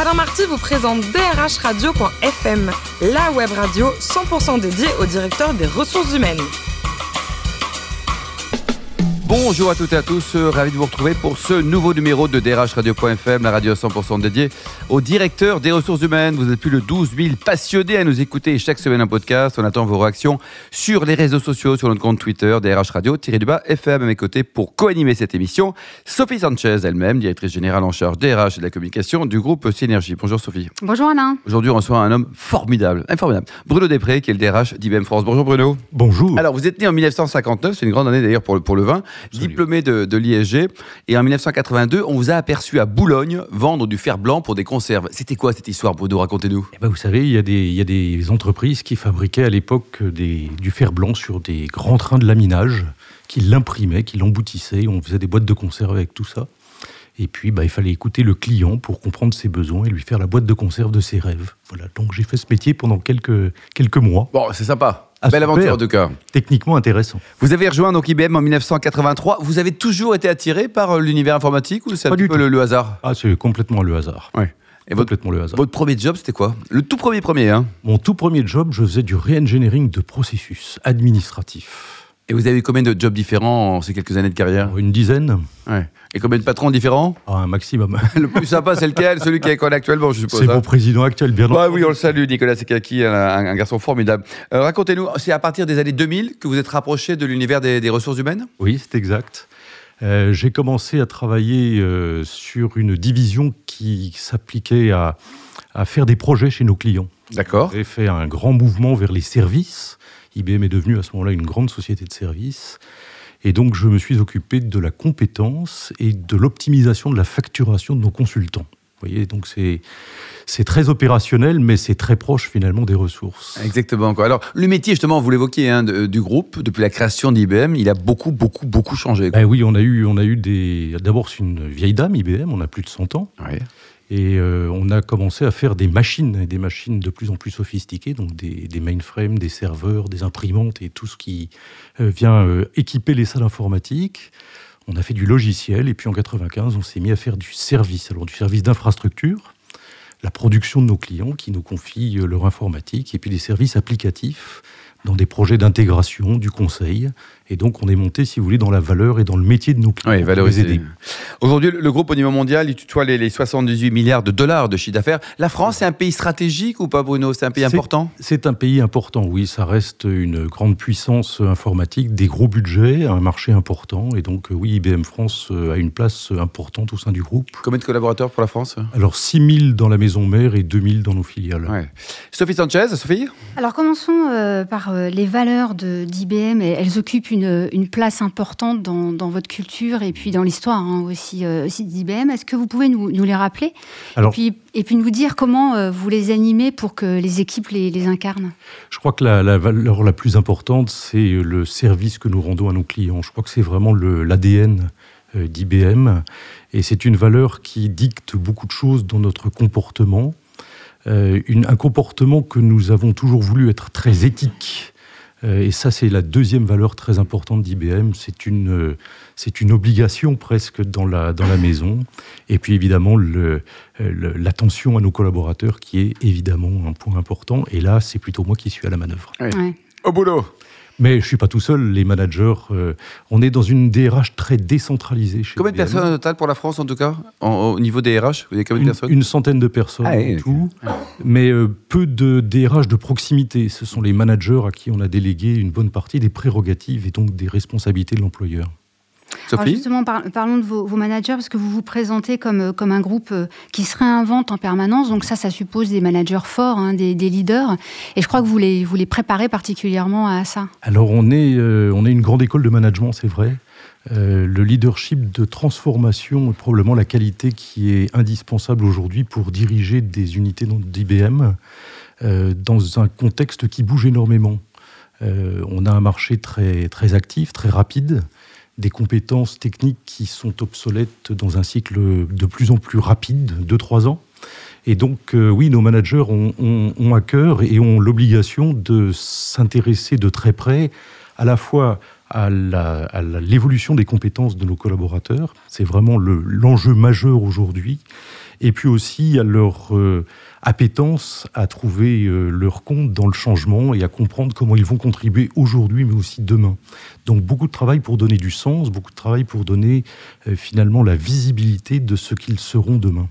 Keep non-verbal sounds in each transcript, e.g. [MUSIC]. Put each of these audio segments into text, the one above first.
Alain Marty vous présente drhradio.fm, la web radio 100% dédiée au directeur des ressources humaines. Bonjour à toutes et à tous, euh, ravi de vous retrouver pour ce nouveau numéro de DRH Radio.fm, la radio 100% dédiée au directeur des ressources humaines. Vous êtes plus de 12 000 passionnés à nous écouter chaque semaine un podcast. On attend vos réactions sur les réseaux sociaux, sur notre compte Twitter, DRH Radio-du-bas FM à mes côtés pour co-animer cette émission. Sophie Sanchez elle-même, directrice générale en charge DRH et de la communication du groupe Synergie. Bonjour Sophie. Bonjour Alain. Aujourd'hui on reçoit un homme formidable, formidable. Bruno Després qui est le DRH d'IBM France. Bonjour Bruno. Bonjour. Alors vous êtes né en 1959, c'est une grande année d'ailleurs pour le, pour le vin diplômé de, de l'ISG. Et en 1982, on vous a aperçu à Boulogne vendre du fer blanc pour des conserves. C'était quoi cette histoire, Bruno Racontez-nous. Eh ben, vous savez, il y, a des, il y, a des, entreprises qui fabriquaient à l'époque du fer blanc sur des grands trains de laminage, qui l'imprimaient, qui l'emboutissaient. On faisait des boîtes de conserve avec tout ça. Et puis, bah, il fallait écouter le client pour comprendre ses besoins et lui faire la boîte de conserve de ses rêves. Voilà. Donc, j'ai fait ce métier pendant quelques, quelques mois. Bon, c'est sympa. Ah, Belle aventure, en tout cas. Techniquement intéressant. Vous avez rejoint donc IBM en 1983. Vous avez toujours été attiré par euh, l'univers informatique ou c'est un peu le, hasard? Ah, c'est complètement le hasard. Oui. Et complètement votre, le hasard. Votre premier job, c'était quoi? Le tout premier premier, hein Mon tout premier job, je faisais du re-engineering de processus administratifs. Et vous avez eu combien de jobs différents en ces quelques années de carrière Une dizaine. Ouais. Et combien de patrons différents ah, Un maximum. [LAUGHS] le plus sympa, c'est lequel? Celui qui est école actuellement, je suppose. C'est hein mon président actuel, bien bah, Oui, on le salue, Nicolas Sekaki, un, un, garçon formidable. Euh, racontez-nous, c'est à partir des années 2000 que vous êtes rapproché de l'univers des, ressources humaines? Oui, c'est exact. Euh, j'ai commencé à travailler euh, sur une division qui s'appliquait à, à faire des projets chez nos clients. D'accord. J'ai fait un grand mouvement vers les services IBM est devenu à ce moment-là une grande société de services. Et donc, je me suis occupé de la compétence et de l'optimisation de la facturation de nos consultants. Vous voyez, donc c'est c'est très opérationnel, mais c'est très proche finalement des ressources. Exactement. Alors, le métier, justement, vous l'évoquiez, hein, du groupe, depuis la création d'IBM, il a beaucoup, beaucoup, beaucoup changé. Ben oui, on a eu, on a eu des. D'abord, c'est une vieille dame, IBM, on a plus de 100 ans. Oui. Et euh, on a commencé à faire des machines, des machines de plus en plus sophistiquées, donc des, mainframes, des serveurs, des imprimantes et tout ce qui euh, vient euh, équiper les salles informatiques. On a fait du logiciel et puis en 95, on s'est mis à faire du service, alors du service d'infrastructure, la production de nos clients qui nous confient leur informatique et puis des services applicatifs dans des projets d'intégration, du conseil. Et donc, on est monté, si vous voulez, dans la valeur et dans le métier de nos clients. Oui, valoriser. Aujourd'hui, le groupe au niveau mondial, il tutoie les, 78 milliards de dollars de chiffre d'affaires. La France, c'est un pays stratégique ou pas, Bruno? C'est un pays important? C'est un pays important, oui. Ça reste une grande puissance informatique, des gros budgets, un marché important. Et donc, oui, IBM France a une place importante au sein du groupe. Combien de collaborateurs pour la France? Alors, 6 000 dans la maison mère et 2 000 dans nos filiales. Ouais. Sophie Sanchez, Sophie? Alors, commençons euh, par euh, les valeurs d'IBM, elles occupent une, une place importante dans, dans, votre culture et puis dans l'histoire hein, aussi, euh, aussi d'IBM. Est-ce que vous pouvez nous, nous les rappeler et, puis, et puis nous dire comment euh, vous les animez pour que les équipes les, les incarnent? Je crois que la, la, valeur la plus importante, c'est le service que nous rendons à nos clients. Je crois que c'est vraiment l'ADN d'IBM et c'est une valeur qui dicte beaucoup de choses dans notre comportement. Euh, une, un comportement que nous avons toujours voulu être très éthique, euh, et ça, c'est la deuxième valeur très importante d'IBM. C'est une, euh, c'est une obligation presque dans la, dans la maison. Et puis évidemment, le, l'attention à nos collaborateurs qui est évidemment un point important. Et là, c'est plutôt moi qui suis à la manœuvre. Au boulot mais je suis pas tout seul. Les managers, euh, on est dans une DRH très décentralisée. Chez combien de personnes au total pour la France en tout cas, au niveau des RH Vous avez combien de une, personnes? Une centaine de personnes ah, en tout, mais euh, peu de DRH de proximité. Ce sont les managers à qui on a délégué une bonne partie des prérogatives et donc des responsabilités de l'employeur. Alors justement, parlons de vos, managers, parce que vous vous présentez comme, euh, comme un groupe euh, qui se réinvente en permanence. Donc ça, ça suppose des managers forts, hein, des, leaders. Et je crois que vous les, vous les préparez particulièrement à ça. Alors on est, euh, on est une grande école de management, c'est vrai. le leadership de transformation est probablement la qualité qui est indispensable aujourd'hui pour diriger des unités d'IBM dans un contexte qui bouge énormément. on a un marché très, très actif, très rapide des compétences techniques qui sont obsolètes dans un cycle de plus en plus rapide, 2-3 ans. Et donc, euh, oui, nos managers ont, à cœur et ont l'obligation de s'intéresser de très près à la fois à l'évolution des compétences de nos collaborateurs. C'est vraiment l'enjeu majeur aujourd'hui. et puis aussi à leur euh, appétence à trouver euh, leur compte dans le changement et à comprendre comment ils vont contribuer aujourd'hui, mais aussi demain. Donc beaucoup de travail pour donner du sens, beaucoup de travail pour donner euh, finalement la visibilité de ce qu'ils seront demain.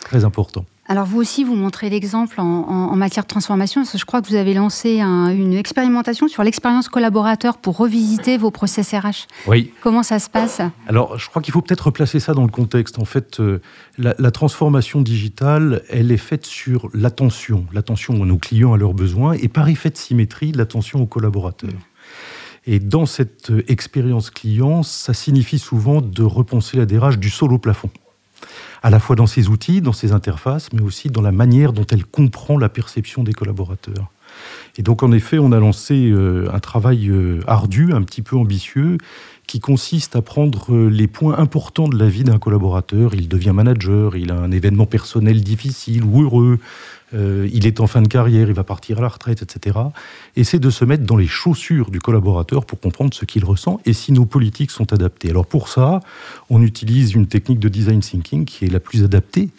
Très important. Alors vous aussi, vous montrez l'exemple en, matière de transformation. je crois que vous avez lancé une expérimentation sur l'expérience collaborateur pour revisiter vos process RH. Oui. Comment ça se passe? Alors je crois qu'il faut peut-être replacer ça dans le contexte. En fait, euh, la, transformation digitale, elle est faite sur l'attention, l'attention à nos clients, à leurs besoins, et par effet de symétrie, l'attention aux collaborateurs. Et dans cette euh, expérience client, ça signifie souvent de repenser la DRH du sol au plafond à la fois dans ses outils, dans ses interfaces, mais aussi dans la manière dont elle comprend la perception des collaborateurs. Et donc, en effet, on a lancé euh, un travail euh, ardu, un petit peu ambitieux, qui consiste à prendre euh, les points importants de la vie d'un collaborateur. Il devient manager, il a un événement personnel difficile ou heureux, euh, il est en fin de carrière, il va partir à la retraite, etc. Et c'est de se mettre dans les chaussures du collaborateur pour comprendre ce qu'il ressent et si nos politiques sont adaptées. Alors pour ça, on utilise une technique de design thinking qui est la plus adaptée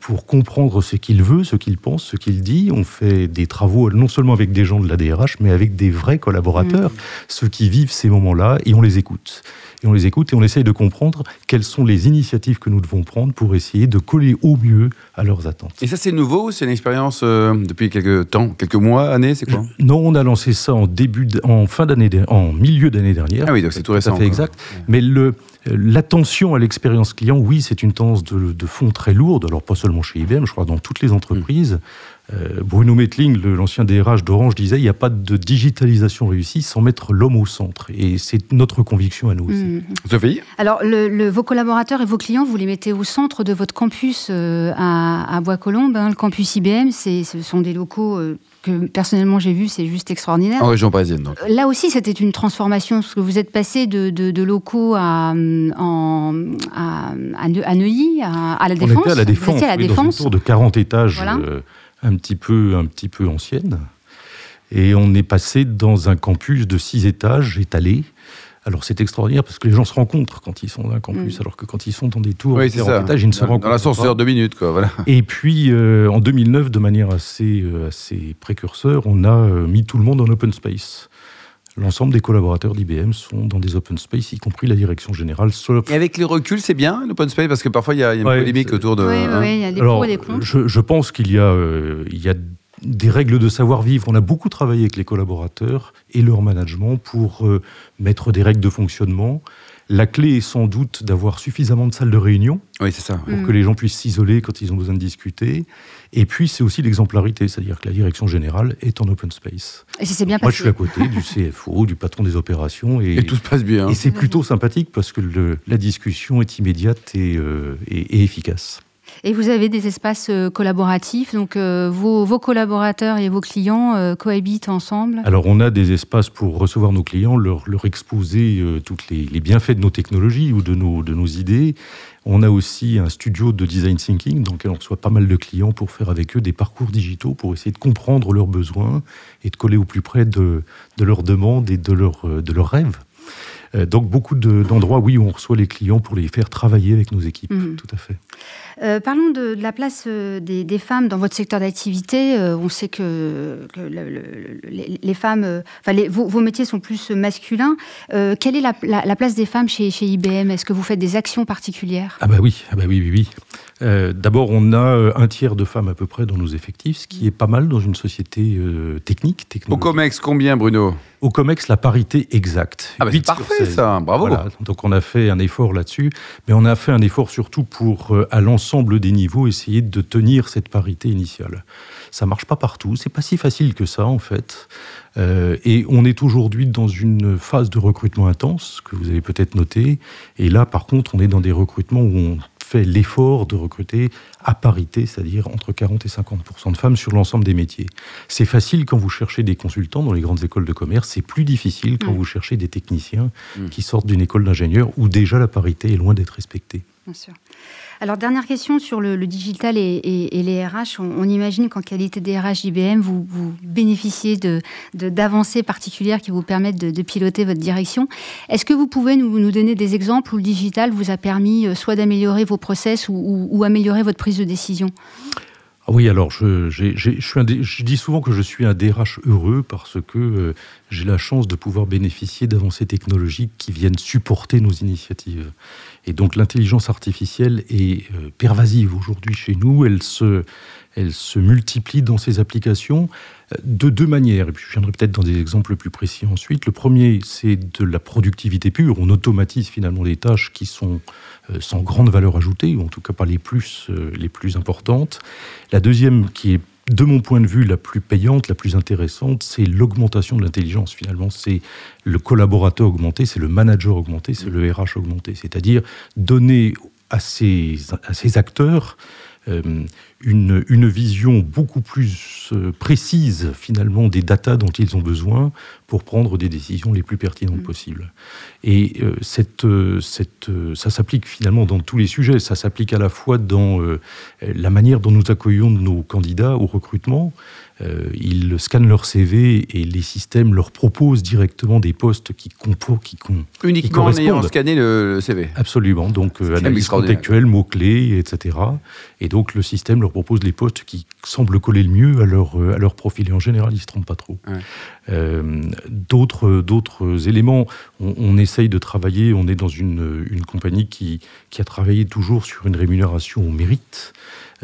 pour comprendre ce qu'il veut, ce qu'il pense, ce qu'il dit. On fait des travaux non seulement avec des gens de la DRH, mais avec des vrais collaborateurs, mmh. ceux qui vivent ces moments-là, et on les écoute et on les écoute et on essaye de comprendre quelles sont les initiatives que nous devons prendre pour essayer de coller au mieux à leurs attentes. Et ça, c'est nouveau C'est une expérience euh, depuis quelques temps, quelques mois, années C'est quoi? Non, on a lancé ça en début, en fin d'année, en milieu d'année dernière. Ah oui, donc c'est tout récent. Ça fait exact. Mais le L'attention à l'expérience client, oui, c'est une tendance de, fond très lourde. Alors pas seulement chez IBM, je crois dans toutes les entreprises. Euh, Bruno Metling, l'ancien DRH d'Orange, disait il n'y a pas de digitalisation réussie sans mettre l'homme au centre. Et c'est notre conviction à nous aussi. Mmh. Sophie Alors, le, vos collaborateurs et vos clients, vous les mettez au centre de votre campus euh, à, Bois-Colombes. Hein. le campus IBM, ce sont des locaux euh, que personnellement j'ai vus, c'est juste extraordinaire. En région parisienne, donc. Là aussi, c'était une transformation, parce que vous êtes passé de, locaux à, en, à, à, Neuilly, à, la Défense. On était à la Défense, à la Défense. Dans une tour de 40 étages un petit peu, un petit peu ancienne. Et on est passé dans un campus de six étages étalés. Alors c'est extraordinaire parce que les gens se rencontrent quand ils sont dans un campus, mm. alors que quand ils sont dans des tours oui, étages, ils ne se rencontrent pas. Dans l'ascenseur deux minutes, quoi. Voilà. [LAUGHS] Et puis euh, en 2009, de manière assez, euh, assez précurseur, on a euh, mis tout le monde en open space l'ensemble des collaborateurs d'IBM sont dans des open space, y compris la direction générale. Et avec le recul, c'est bien l'open space Parce que parfois, il y a, une polémique autour de. Oui, hein. il y a des Alors, et des Je, pense qu'il y, a, euh, il y a des règles de savoir-vivre. On a beaucoup travaillé avec les collaborateurs et leur management pour euh, mettre des règles de fonctionnement. La clé est sans doute d'avoir suffisamment de salles de réunion oui, ça. pour que les gens puissent s'isoler quand ils ont besoin de discuter. Et puis, c'est aussi l'exemplarité, c'est-à-dire que la direction générale est en open space. Et c'est bien Moi, je suis à côté du CFO, du patron des opérations. Et, tout se passe bien. Et c'est plutôt sympathique parce que la discussion est immédiate et euh, efficace. Et vous avez des espaces euh, collaboratifs, donc euh, vos, collaborateurs et vos clients euh, cohabitent ensemble Alors on a des espaces pour recevoir nos clients, leur, leur exposer tous les, les, bienfaits de nos technologies ou de nos, de nos idées. On a aussi un studio de design thinking dans lequel on reçoit pas mal de clients pour faire avec eux des parcours digitaux, pour essayer de comprendre leurs besoins et de coller au plus près de, de leurs demandes et de, leur, de leurs rêves. Donc beaucoup d'endroits, oui, où on reçoit les clients pour les faire travailler avec nos équipes, mmh. tout à fait. Euh, parlons de, la place euh, des, femmes dans votre secteur d'activité. Euh, on sait que, les, femmes, enfin vos, métiers sont plus masculins. quelle est la, place des femmes chez, chez IBM Est-ce que vous faites des actions particulières? Ah bah oui, ah bah oui, oui, oui. D'abord, on a un tiers de femmes à peu près dans nos effectifs, ce qui est pas mal dans une société technique. Au COMEX, combien, Bruno? Au COMEX, la parité exacte. Ah bah c'est parfait ça, bravo. Donc on a fait un effort là-dessus, mais on a fait un effort surtout pour, à l'ensemble l'ensemble des niveaux, essayer de tenir cette parité initiale. Ça marche pas partout, c'est pas si facile que ça en fait. Euh, et on est aujourd'hui dans une phase de recrutement intense que vous avez peut-être noté. Et là, par contre, on est dans des recrutements où on fait l'effort de recruter à parité, c'est-à-dire entre 40 et 50 de femmes sur l'ensemble des métiers. C'est facile quand vous cherchez des consultants dans les grandes écoles de commerce, c'est plus difficile quand mm. vous cherchez des techniciens mm. qui sortent d'une école d'ingénieur où déjà la parité est loin d'être respectée. Alors, dernière question sur le, digital et, les RH. On, imagine qu'en qualité des RH IBM, vous, bénéficiez d'avancées de, particulières qui vous permettent de, piloter votre direction. Est-ce que vous pouvez nous, donner des exemples où le digital vous a permis euh, soit d'améliorer vos process ou, ou améliorer votre prise de décision? Oui, alors je, je, dis souvent que je suis un DRH heureux parce que euh, j'ai la chance de pouvoir bénéficier d'avancées technologiques qui viennent supporter nos initiatives. Et donc l'intelligence artificielle est euh, pervasive aujourd'hui chez nous, elle se, elle se multiplie dans ses applications de deux manières. Et puis je viendrai peut-être dans des exemples plus précis ensuite. Le premier, c'est de la productivité pure. On automatise finalement des tâches qui sont euh, sans grande valeur ajoutée, ou en tout cas pas les plus, euh, les plus importantes. La deuxième, qui est de mon point de vue la plus payante, la plus intéressante, c'est l'augmentation de l'intelligence. Finalement, c'est le collaborateur augmenté, c'est le manager augmenté, c'est le RH augmenté. C'est-à-dire donner à ces, à ces acteurs euh, une, une, vision beaucoup plus euh, précise finalement des datas dont ils ont besoin pour prendre des décisions les plus pertinentes mm. possibles. Et euh, cette, cette, ça s'applique finalement dans tous les sujets. Ça s'applique à la fois dans la manière dont nous accueillons nos candidats au recrutement, euh, ils scannent leur CV et les systèmes leur proposent directement des postes qui, compo, qui, Uniquement en ayant scanné le, CV Absolument. Donc, euh, analyse contextuelle, mots-clés, etc. Et donc, le système leur propose les postes qui semblent coller le mieux à leur, euh, à leur profil. Et en général, ils ne se trompent pas trop. D'autres, d'autres éléments, on, essaye de travailler, on est dans une, une compagnie qui, qui a travaillé toujours sur une rémunération au mérite.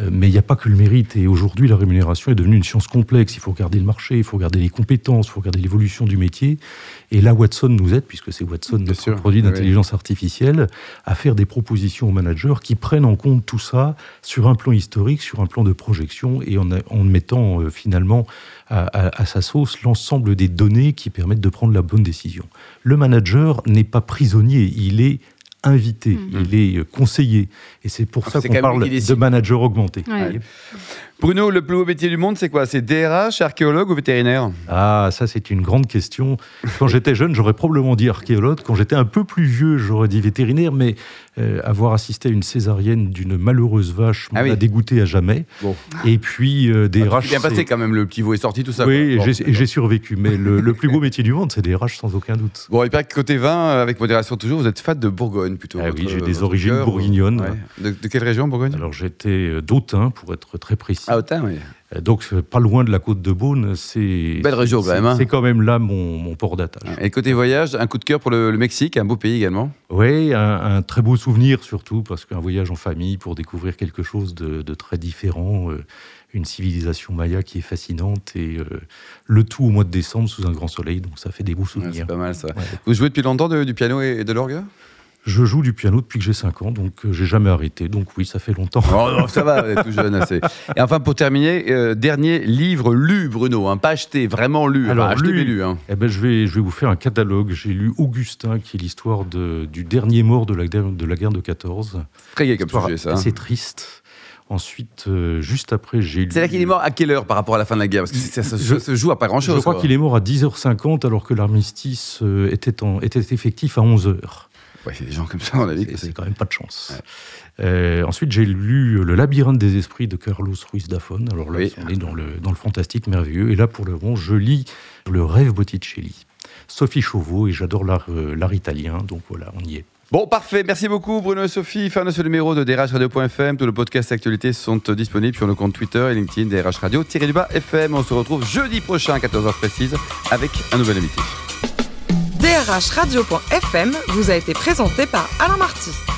Euh, mais il n'y a pas que le mérite. Et aujourd'hui, la rémunération est devenue une science complexe. Il faut regarder le marché, il faut regarder les compétences, il faut regarder l'évolution du métier. Et là, Watson nous aide, puisque c'est Watson, notre produit d'intelligence artificielle, à faire des propositions aux managers qui prennent en compte tout ça sur un plan historique, sur un plan de projection, et en, en mettant euh, finalement à, sa sauce l'ensemble des données qui permettent de prendre la bonne décision. Le manager n'est pas prisonnier, il est invité, mmh. il est conseillé. Et c'est pour ça qu'on parle de manager augmenté. Bruno, le plus beau métier du monde, c'est quoi? C'est DRH, archéologue ou vétérinaire? Ah, ça, c'est une grande question. Quand j'étais jeune, j'aurais probablement dit archéologue. Quand j'étais un peu plus vieux, j'aurais dit vétérinaire. Mais euh, avoir assisté à une césarienne d'une malheureuse vache m'a ah dégoûté à jamais. Bon. Et puis, euh, DRH. Ah, bien passé quand même, le pivot est sorti, tout ça. Oui, j'ai survécu. Mais le, plus beau métier du monde, c'est DRH, sans aucun doute. Bon, et puis côté vin, avec modération toujours, vous êtes fan de Bourgogne plutôt. Ah oui, j'ai des origines bourguignonnes. De, de, quelle région, Bourgogne? Alors, j'étais euh, d'Autun, pour être très précis. Ah, Autun, oui. Euh, donc, pas loin de la côte de Beaune, c'est. Belle région quand même. Hein. C'est quand même là mon, port d'attache. Et côté voyage, un coup de cœur pour le, Mexique, un beau pays également Oui, un, très beau souvenir surtout, parce qu'un voyage en famille pour découvrir quelque chose de, très différent, euh, une civilisation maya qui est fascinante, et euh, le tout au mois de décembre sous un grand soleil, donc ça fait des beaux souvenirs. c'est pas mal ça. Vous jouez depuis longtemps du piano et de l'orgue? Je joue du piano depuis que j'ai 5 ans, donc euh, j'ai jamais arrêté. Donc oui, ça fait longtemps. Oh, ça va, tout jeune assez. Et enfin, pour terminer, euh, dernier livre lu, Bruno, hein, pas acheté, vraiment lu. Alors, acheté lu, lu hein. eh ben, je, vais, je vais vous faire un catalogue. J'ai lu Augustin, qui est l'histoire du dernier mort de la, de la guerre de 14. Très gai comme sujet, ça. C'est hein. triste. Ensuite, euh, juste après, j'ai lu. C'est-à-dire qu'il est mort à quelle heure par rapport à la fin de la guerre? Parce que ça, se joue à pas grand-chose. Je crois qu'il est mort à 10h50 alors que l'armistice était, était effectif à 11h. Ouais, c'est des gens comme ça, on a dit. C'est quand même pas de chance. Euh, ensuite, j'ai lu Le labyrinthe des esprits de Carlos Ruiz Zafón. Alors là, on est dans le, dans le fantastique merveilleux. Et là, pour le moment, je lis Le rêve Botticelli. Sophie Chauveau, et j'adore l'art, euh, l'art italien, donc voilà, on y est. Bon, parfait. Merci beaucoup, Bruno et Sophie. Fin de ce numéro de DRH Radio.fm. Tous les podcasts et actualités sont disponibles sur nos comptes Twitter et LinkedIn DRH Radio. du bas FM. On se retrouve jeudi prochain à 14h précise avec un nouvel invité. drhradio.fm vous a été présenté par Alain Marty.